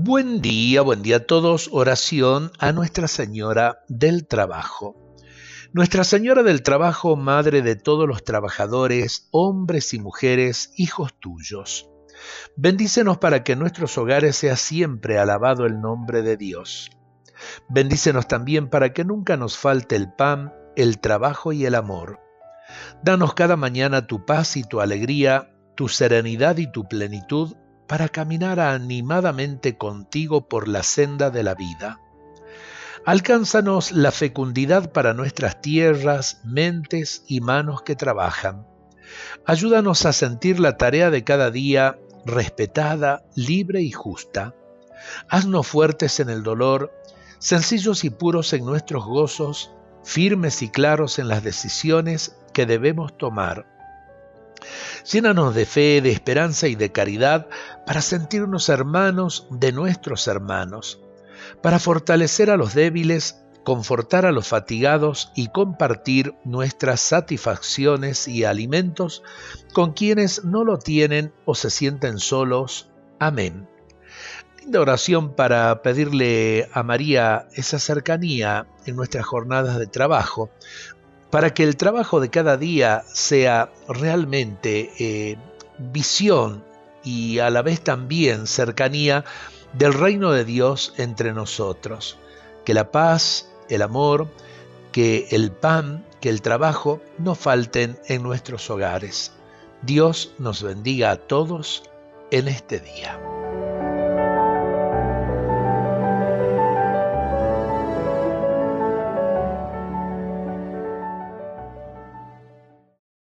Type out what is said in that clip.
Buen día, buen día a todos. Oración a Nuestra Señora del Trabajo. Nuestra Señora del Trabajo, Madre de todos los trabajadores, hombres y mujeres, hijos tuyos. Bendícenos para que en nuestros hogares sea siempre alabado el nombre de Dios. Bendícenos también para que nunca nos falte el pan, el trabajo y el amor. Danos cada mañana tu paz y tu alegría, tu serenidad y tu plenitud para caminar animadamente contigo por la senda de la vida. Alcánzanos la fecundidad para nuestras tierras, mentes y manos que trabajan. Ayúdanos a sentir la tarea de cada día respetada, libre y justa. Haznos fuertes en el dolor, sencillos y puros en nuestros gozos, firmes y claros en las decisiones que debemos tomar Llénanos de fe, de esperanza y de caridad para sentirnos hermanos de nuestros hermanos, para fortalecer a los débiles, confortar a los fatigados y compartir nuestras satisfacciones y alimentos con quienes no lo tienen o se sienten solos. Amén. Linda oración para pedirle a María esa cercanía en nuestras jornadas de trabajo, para que el trabajo de cada día sea realmente eh, visión y a la vez también cercanía del reino de Dios entre nosotros. Que la paz, el amor, que el pan, que el trabajo no falten en nuestros hogares. Dios nos bendiga a todos en este día.